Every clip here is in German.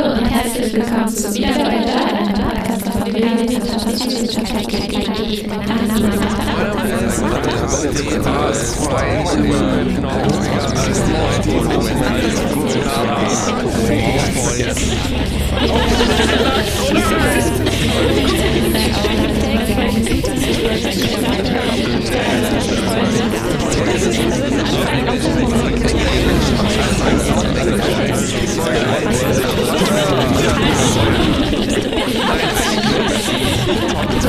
Hallo und herzlich willkommen zu wieder weiter, einem Podcast von www.wissenschaftswissenschaftlichkeit.de. Mein Name ist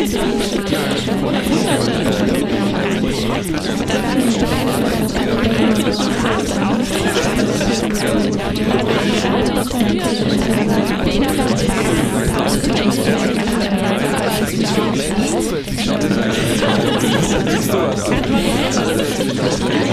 Ich bin